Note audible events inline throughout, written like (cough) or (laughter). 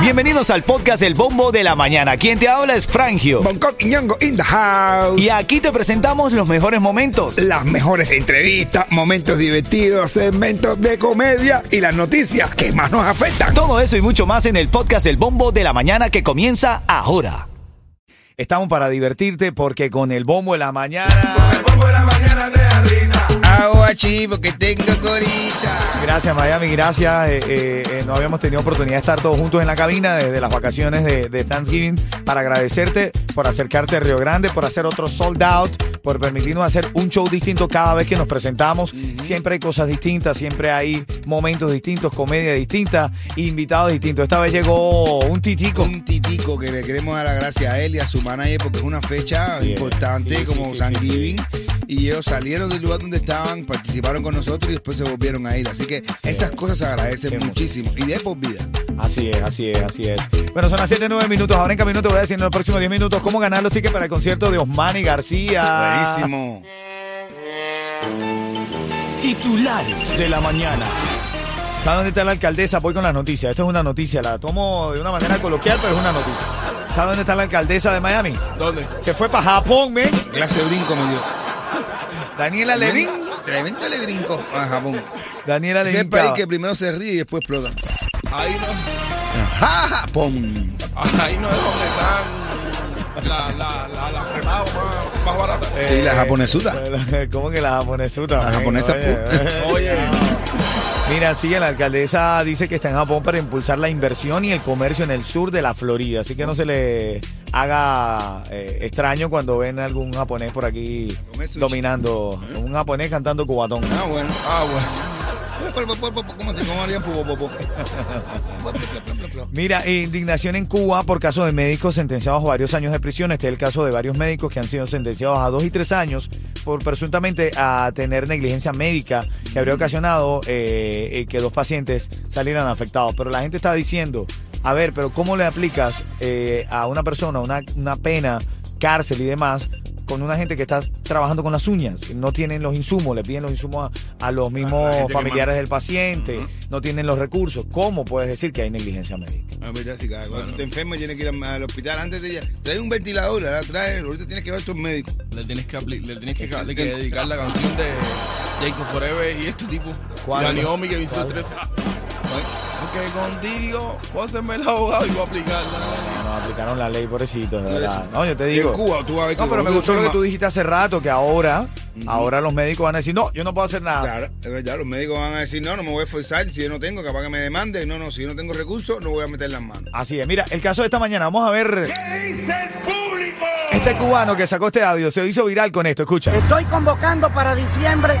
Bienvenidos al podcast El Bombo de la Mañana. Quien te habla es Frangio. Bangkok y Ñongo in the house. Y aquí te presentamos los mejores momentos. Las mejores entrevistas, momentos divertidos, segmentos de comedia y las noticias que más nos afectan. Todo eso y mucho más en el podcast El Bombo de la Mañana que comienza ahora. Estamos para divertirte porque con el Bombo de la Mañana... El bombo de la mañana te da risa. Tengo. Gracias Miami, gracias. Eh, eh, eh, no habíamos tenido oportunidad de estar todos juntos en la cabina desde las vacaciones de, de Thanksgiving para agradecerte por acercarte a Río Grande, por hacer otro sold out, por permitirnos hacer un show distinto cada vez que nos presentamos. Siempre hay cosas distintas, siempre hay momentos distintos, comedia distinta, invitados distintos. Esta vez llegó un titico. Un titico que le queremos dar las gracias a él y a su manager porque es una fecha Sí, importante sí, como sí, Thanksgiving. Y ellos salieron del lugar donde estaban, participaron con nosotros y después se volvieron a ir. Así que estas cosas se agradecen Sí, muchísimo. Y de por vida. Así es, así es, así es. Bueno, son las 7, 9 minutos. Ahora en camino te voy a decir en los próximos 10 minutos cómo ganar los tickets para el concierto de Osmani García. Buenísimo. Titulares de la mañana. ¿Sabe dónde está la alcaldesa? Voy con la noticia. Esto es una noticia. La tomo de una manera coloquial, pero es una noticia. ¿Sabe dónde está la alcaldesa de Miami? ¿Dónde? Se fue para Japón, men. Clase de brinco me dio. Daniela Levin. Tremendo le brinco a Japón. Daniela Es el país que primero se ríe y después explota. Ahí no, ¡Ja, Japón! ahí no es donde están la- la- la- las prepagos más, más baratas. Sí, la japonesuta. (laughs) ¿Cómo que la japonesuta? La japonesa, oye. Mira, sigue la alcaldesa dice que está en Japón para impulsar la inversión y el comercio en el sur de la Florida. Así que no se le haga eh, extraño cuando ven algún japonés por aquí dominando. Un japonés cantando cubatón. Ah, bueno. Ah, bueno. Mira, indignación en Cuba por caso de médicos sentenciados a varios años de prisión. Este es el caso de varios médicos que han sido sentenciados a dos y tres años por presuntamente a tener negligencia médica que habría ocasionado eh, eh, que dos pacientes salieran afectados. Pero la gente está diciendo, a ver, pero ¿cómo le aplicas eh, a una persona una, una pena, cárcel y demás? Con una gente que está trabajando con las uñas, no tienen los insumos, le piden los insumos a, a los mismos que familiares del paciente, no tienen los recursos. ¿Cómo puedes decir que hay negligencia médica? Ah, verdad, sí, cada- Cuando tú te enfermas tienes que ir al- al hospital antes de ella. Trae un ventilador, la trae, ahorita tienes que ver a estos médicos. Le tienes que, le tienes que, darle que dedicar la canción de Jacob Forever y este tipo. ¿Cuál? Naomi que hizo tres. Porque contigo voy a hacerme el abogado y voy a aplicarla. No, no, aplicaron la ley, pobrecito, de verdad. No, yo te digo. En Cuba, tú vas a ver No, que pero me gustó lo que tú dijiste hace rato, que ahora, ahora los médicos van a decir, no, yo no puedo hacer nada. Claro, es verdad, los médicos van a decir, no, no me voy a esforzar, si yo no tengo, capaz que me demanden, no, no, si yo no tengo recursos, no voy a meter las manos. Así es, mira, el caso de esta mañana, vamos a ver. Este cubano que sacó este audio se hizo viral con esto, escucha. Estoy convocando para diciembre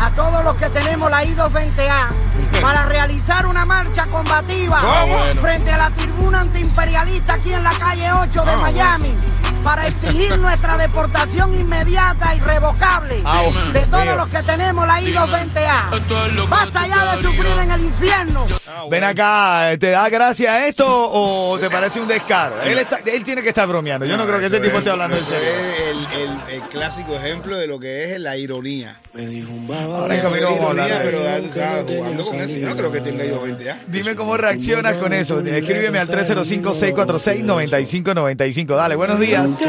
a todos los que tenemos la I-220A para realizar una marcha combativa ¿Cómo? frente a la tribuna antiimperialista aquí en la calle 8 de Ah, Miami para exigir (laughs) nuestra deportación inmediata y revocable Ah, bueno. de todos los que tenemos la I-220A. Basta ya de sufrir en el infierno. Ven acá, ¿te da gracia esto o te parece un descaro? Él, está- él tiene que estar bromeando. Yo no, creo que ese eso tipo es- esté hablando en serio. es el, el- el clásico ejemplo de lo que es la ironía. Ahora en camino vamos a hablar Ironía, de pero eso. ya tú sabes, jugando con eso. Yo no creo que tenga yo 20 años. Dime cómo reaccionas con eso. Escríbeme al 305-646-9595. Dale, buenos días. que.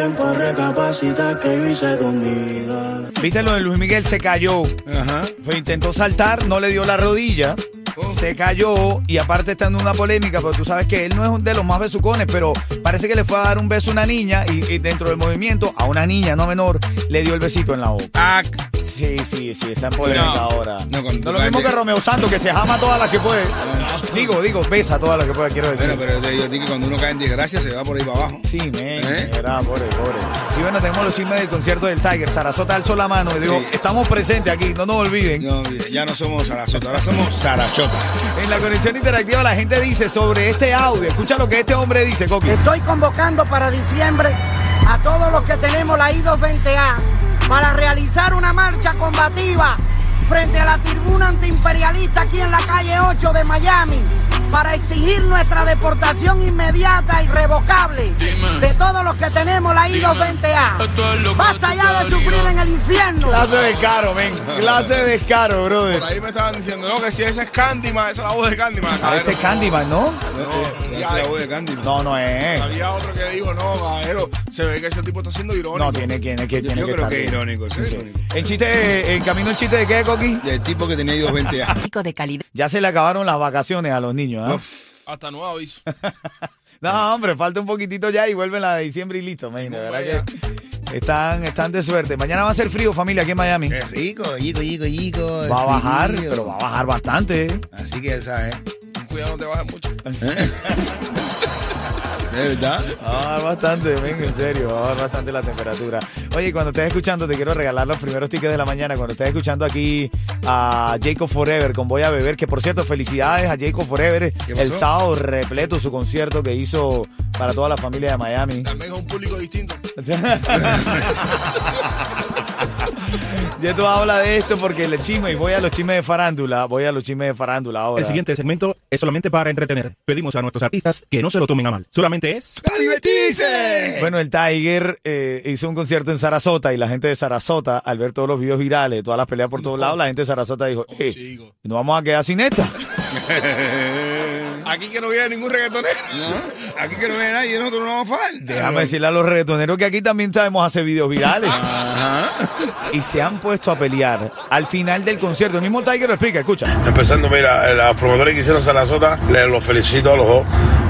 Viste lo de Luis Miguel, se cayó. Ajá. Pues intentó saltar, no le dio la rodilla. Se cayó y aparte está en una polémica, pero tú sabes que él no es un de los más besucones, pero parece que le fue a dar un beso a una niña y, y dentro del movimiento a una niña no menor le dio el besito en la boca. Ah, Sí, sí, sí, está en polémica No. ahora. No, No, cuando lo mismo que Romeo Santos, que se jama a todas las que puede. Digo, digo, besa a todas las que puede, quiero decir. bueno, pero te digo que cuando uno cae en desgracia se va por ahí para abajo. Sí, men, ¿Eh? era, pobre, pobre. Y bueno, tenemos los chismes del concierto del Tiger. Sarasota alzó la mano y dijo, Sí. estamos presentes aquí, no nos olviden. No, ya no somos Sarasota, ahora somos Sarachota. En la conexión interactiva la gente dice sobre este audio, escucha lo que este hombre dice, Coqui. Estoy convocando para diciembre a todos los que tenemos la I-220A para realizar una marcha combativa frente a la tribuna antiimperialista aquí en la calle 8 de Miami para exigir nuestra deportación inmediata y revocable de todos los que tenemos la I-220A. Basta ya de sufrir en el infierno. Clase de caro, men. Clase de caro, Por brother. ahí me estaban diciendo, no, que si esa es Candyman, esa es la voz de Candyman. A caballero. ese es Candyman, ¿no? No, ya, esa es la voz de Candy. No, no es. Había otro que dijo, no, caballero, se ve que ese tipo está siendo irónico. No, tiene, tiene tiene yo que creo estar que es irónico, sí, es irónico. El chiste, en camino el chiste de qué, Coqui? Del tipo que tenía 220 años. Pico de calidad. Ya se le acabaron las vacaciones a los niños, ¿ah? Hasta nuevo aviso. (laughs) No, hombre, falta un poquitito ya y vuelven la de diciembre y listo. De verdad que están, están de suerte. Mañana va a ser frío, familia, aquí en Miami. Es rico, yico, yico, yico. Va a bajar, frío. pero va a bajar bastante. ¿eh? Así que ya sabes. Cuidado, no te bajes mucho. (laughs) ¿Es verdad? Va a bajar bastante, men, en serio, va a bajar bastante la temperatura. Oye, cuando estés escuchando, te quiero regalar los primeros tickets de la mañana. Cuando estés escuchando aquí a Jacob Forever con Voy a Beber, que por cierto, felicidades a Jacob Forever. El sábado repleto su concierto que hizo para toda la familia de Miami. También es un público distinto. (laughs) Ya tú habla de esto porque el chisme, y voy a los chismes de farándula, voy a los chismes de farándula ahora. El siguiente segmento es solamente para entretener. Pedimos a nuestros artistas que no se lo tomen a mal. Solamente es... ¡A divertirse! Bueno, el Tiger eh, hizo un concierto en Sarasota y la gente de Sarasota, al ver todos los videos virales, todas las peleas por todos lados, la gente de Sarasota dijo, eh, chico. no vamos a quedar sin esta. (laughs) Aquí que no viene ningún reggaetonero. ¿No? Aquí que no ve nadie, nosotros no vamos a faltar. Déjame decirle a los reggaetoneros que aquí también sabemos hacer videos virales. Y se han puesto a pelear al final del concierto. El mismo Tiger lo explica, escucha. Empezando, mira, eh, los promotores que hicieron Sarasota, les los felicito a los dos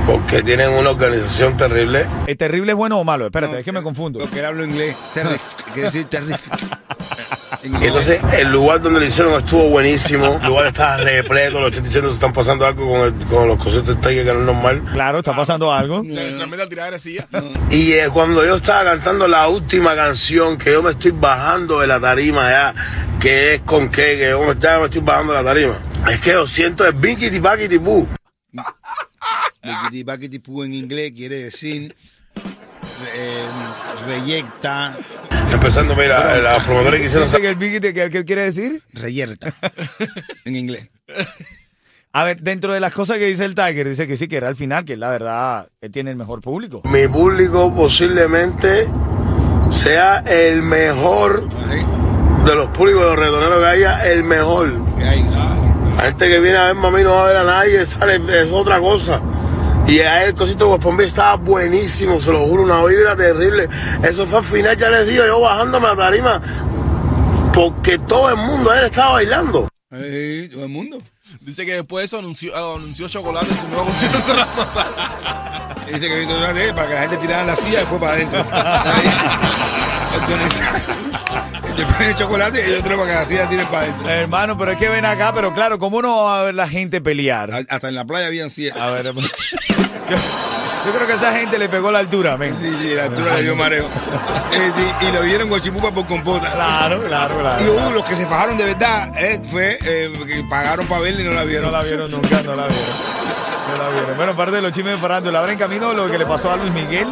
porque tienen una organización terrible. ¿El terrible es bueno o malo? Espérate, es que me confundo. Porque él habla inglés. Terrific. (laughs) Quiere decir terrific. Y entonces el lugar donde lo hicieron estuvo buenísimo. (laughs) El lugar estaba repleto, los estoy diciendo se están pasando algo con, el- con los conciertos de Tiger que no es normal. Claro, está pasando algo. Silla. Y eh, cuando yo estaba cantando la última canción, que yo me estoy bajando de la tarima ya, que es con qué, que yo me, ya me estoy bajando de la tarima. Es que yo siento el binkity packity boo. Liquiti paquiti pu en inglés quiere decir eh, reyecta, Empezando, mira, los promotores que hicieron que el Biggie, te- ¿qué, qué quiere decir? reyerta (laughs) en inglés. A ver, dentro de las cosas que dice el Tiger, dice que sí, que era al final, que la verdad, él tiene el mejor público. mi público posiblemente sea el mejor de los públicos de los reggaetoneros que haya, el mejor. La gente que viene a ver mami no va a ver a nadie, sale, es otra cosa. Y a él el cosito de Beach estaba buenísimo, se lo juro, una vibra terrible. Eso fue al final, ya les digo, yo bajándome a tarima, porque todo el mundo él estaba bailando. Ahí, todo el mundo. Dice que después de eso anunció, anunció Chocolate su nuevo concierto en. (laughs) Dice que visto para que la gente tirara la silla y después para adentro. Entonces, (laughs) Después el chocolate y otro para que la silla tire para adentro. Hermano, pero es que ven acá, pero claro, ¿cómo no va a ver la gente pelear? A- Hasta en la playa habían sillas. A ver, yo, yo creo que a esa gente le pegó la altura, men. Sí, sí, la altura le dio mareo. Eh, y, y lo dieron guachipupa por compota. Claro, claro, claro. Y uh, los que se fajaron de verdad eh, fue eh, que pagaron para verla y no la vieron. No la vieron nunca, no la vieron. No la vieron. Bueno, parte de los chismes de farándula. Ahora en camino lo que le pasó a Luis Miguel,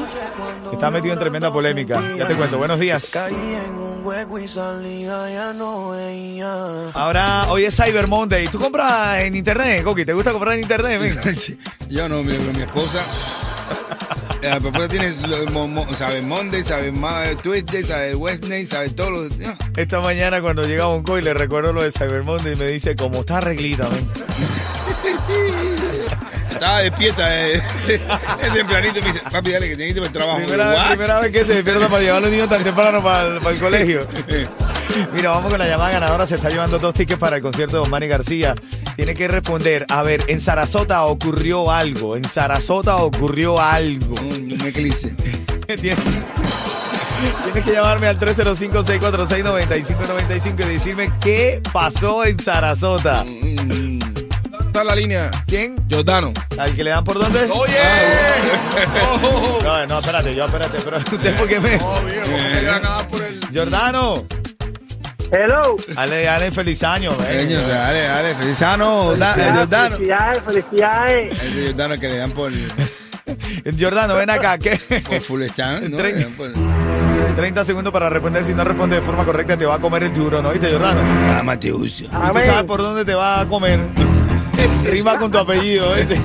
que está metido en tremenda polémica. Ya te cuento. Buenos días. Hueco y salida ya no veía. Ahora, hoy es Cyber Monday. ¿Tú compras en internet, Coqui? ¿Te gusta comprar en internet, men? (laughs) Yo no, mi, mi esposa. eh, Mi esposa tiene, sabe Monday, sabe Ma- Tuesday, sabe Wednesday, sabe todos los días. Esta mañana cuando llega un y le recuerdo lo de Cyber Monday y me dice, como está arreglita, men. (laughs) Estaba despierta eh, (laughs) tempranito y me dice, papi, dale que para el trabajo. Primera, primera vez que se despierta para llevar a los niños tan temprano para el, para el colegio. Mira, vamos con la llamada ganadora. Se está llevando dos tickets para el concierto de Osmani García. Tiene que responder. A ver, en Sarasota ocurrió algo. En Sarasota ocurrió algo. Un, un eclipse. (laughs) Tienes tienes que llamarme al 305-646-9595 y decirme qué pasó en Sarasota. Está en la línea. ¿Quién? Jordano. ¿Al que le dan por dónde? ¡Oye! (laughs) ¡Oh! No, no, espérate, yo espérate, pero (laughs) usted por qué me... Oh, viejo, ¿cómo que le van a dar por el...? Jordano, Hello. dale, dale feliz año, ven. Señor, dale, dale, Felizano, da, eh, Jordano. Felicidades, felicidades. Ese Jordano que le dan por, Jordano, (laughs) ven acá, ¿qué? por full stand, ¿no? Tre- Le dan por- 30 segundos para responder. Si no responde de forma correcta, te va a comer el tiburón, ¿oíste, Jordano? Ah, Mateus. Y tú sabes por dónde te va a comer. (laughs) Rima con tu apellido, ¿viste?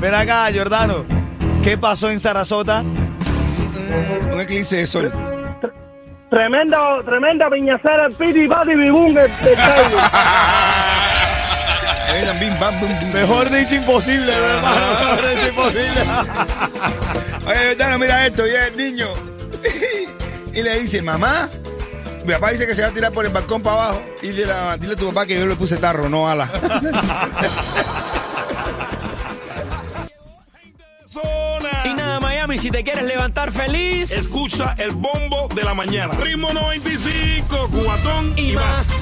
Ven acá, Jordano. ¿Qué pasó en Sarasota? Un eclipse de sol. Tremenda, tremenda piñacera, piti, pati, bibún, el, (laughs) el Vengan, bim, bam, bum, bum. Mejor dicho imposible, hermano. (laughs) Mejor dicho imposible. Oye, Betano, mira esto, y el niño. y le dice, mamá. Mi papá dice que se va a tirar por el balcón para abajo. Y dile, a- dile a tu papá que yo le puse tarro, no ala. Y nada, Miami, si te quieres levantar feliz. Escucha el bombo de la mañana. Ritmo 95, cubatón y, Y más. más.